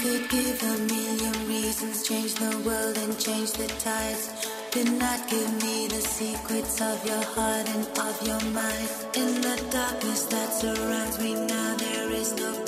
could give a million reasons, change the world and change the tides. Did not give me the secrets of your heart and of your mind. In the darkness that surrounds me now, there is no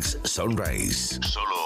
Sunrise. Solo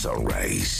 Climax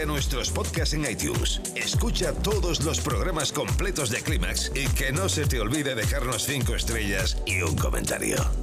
A nuestros podcasts en iTunes. Escucha todos los programas completos de Clímax y que no se te olvide dejarnos 5 estrellas y un comentario.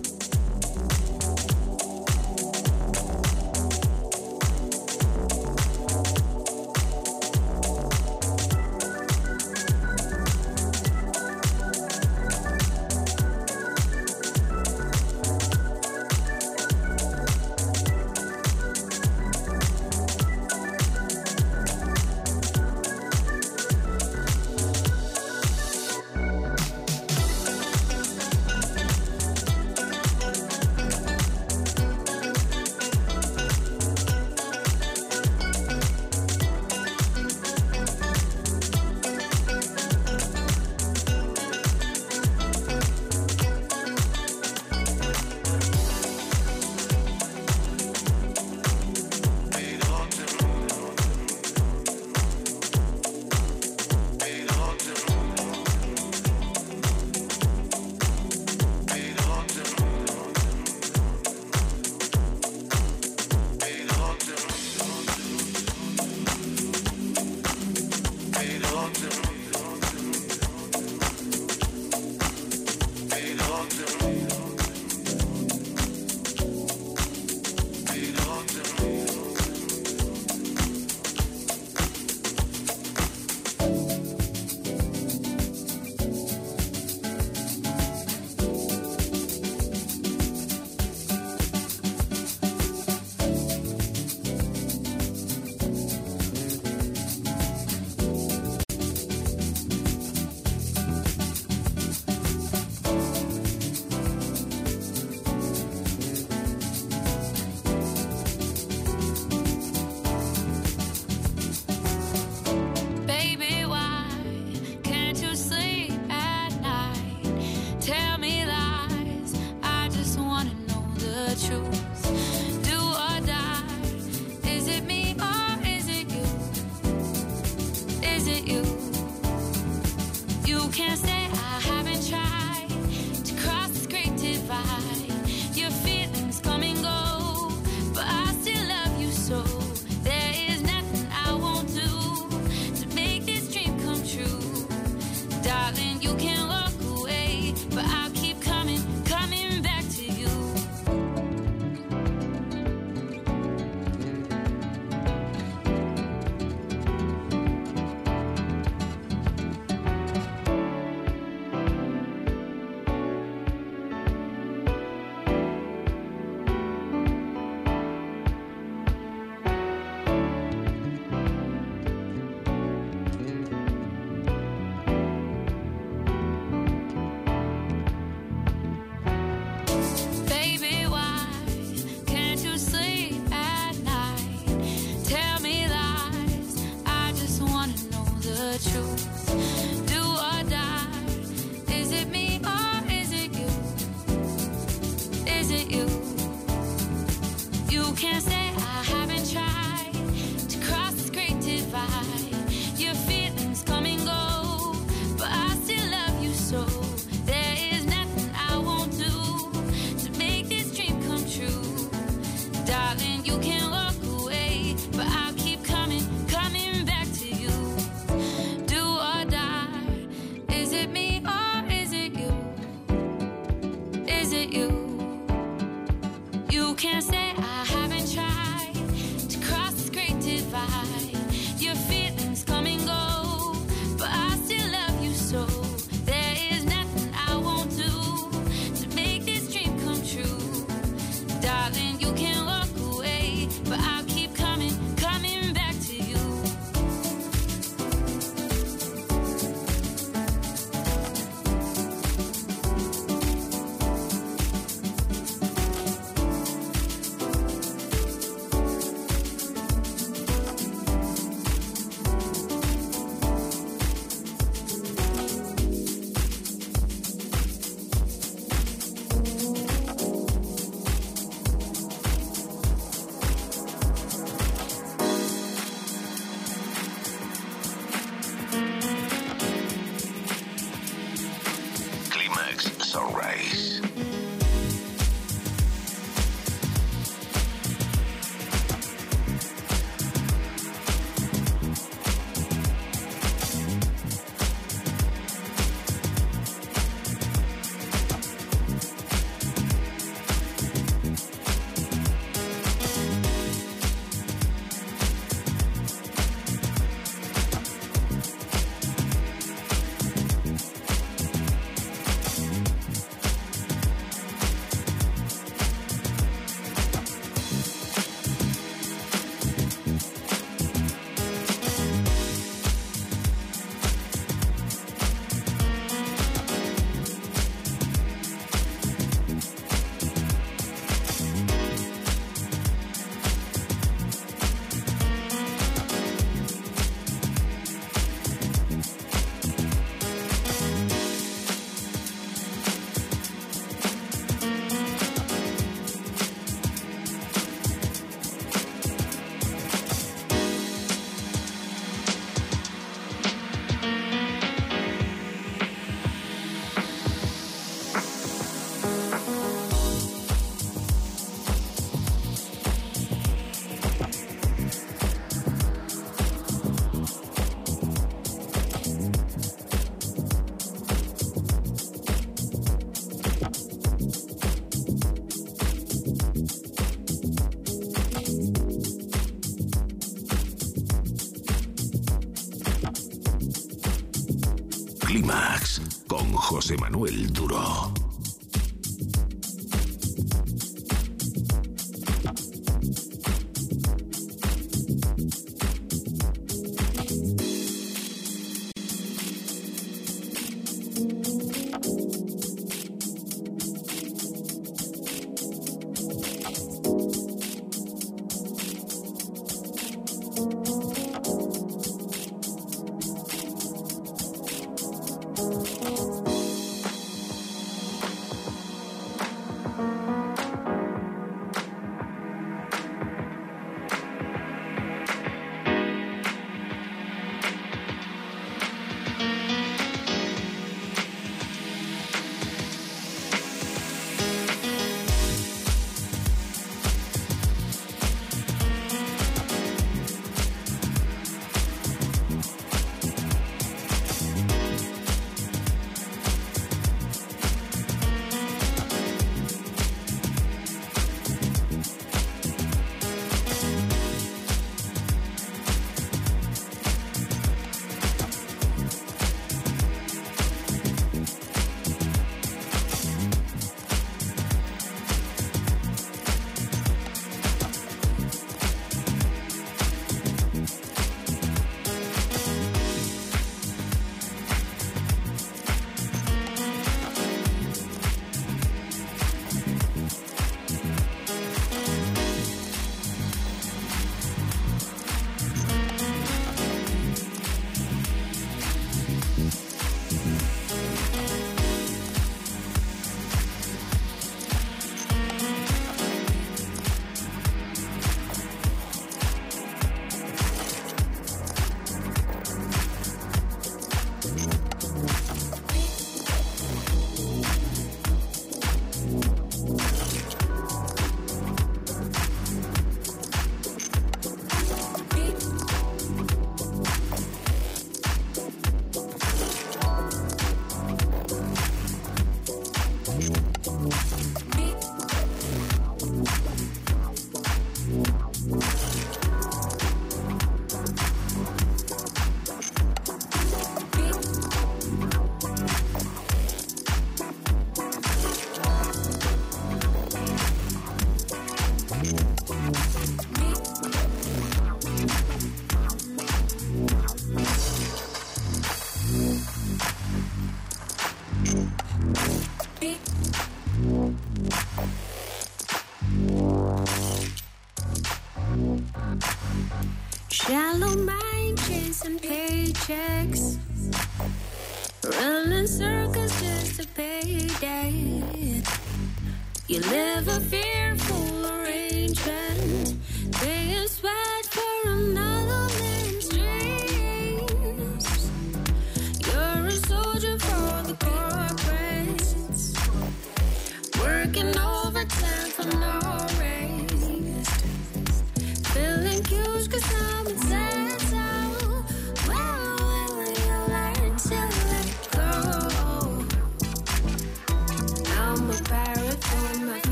José Manuel Duro.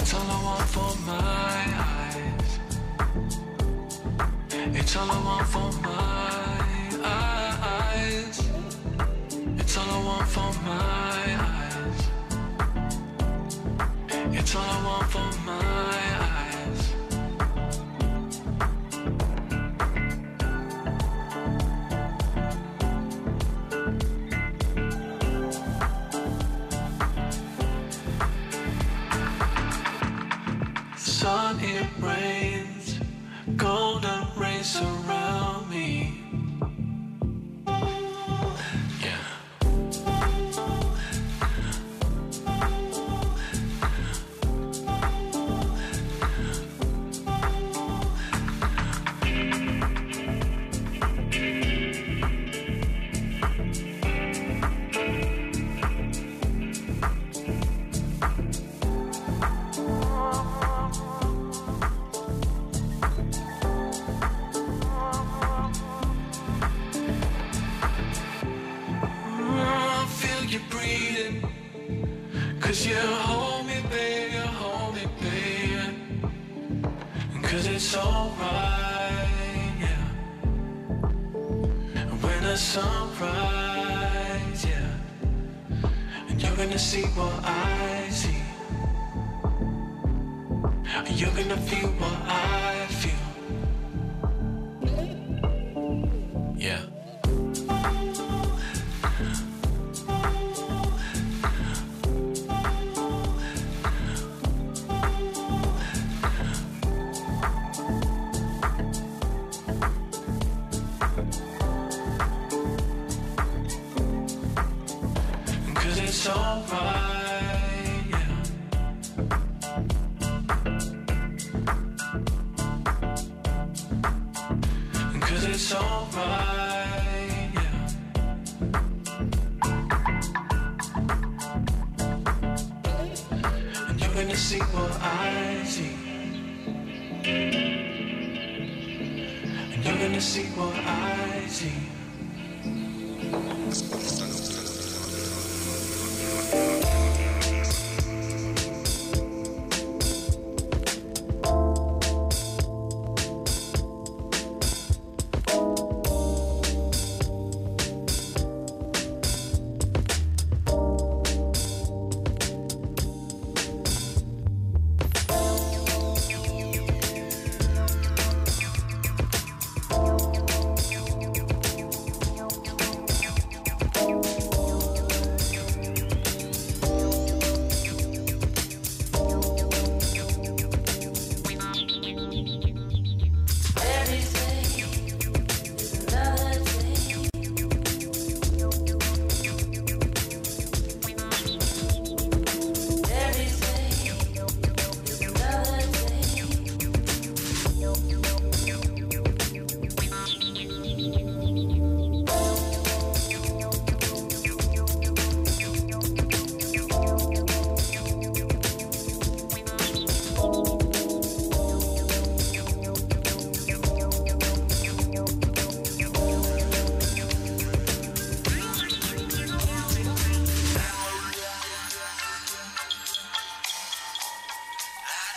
It's all I want for my eyes. It's all I want for my eyes. It's all I want for my eyes. It's all I want for my it's alright. It's. Yeah. And you're gonna see what I see. And you're gonna see what I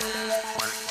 one.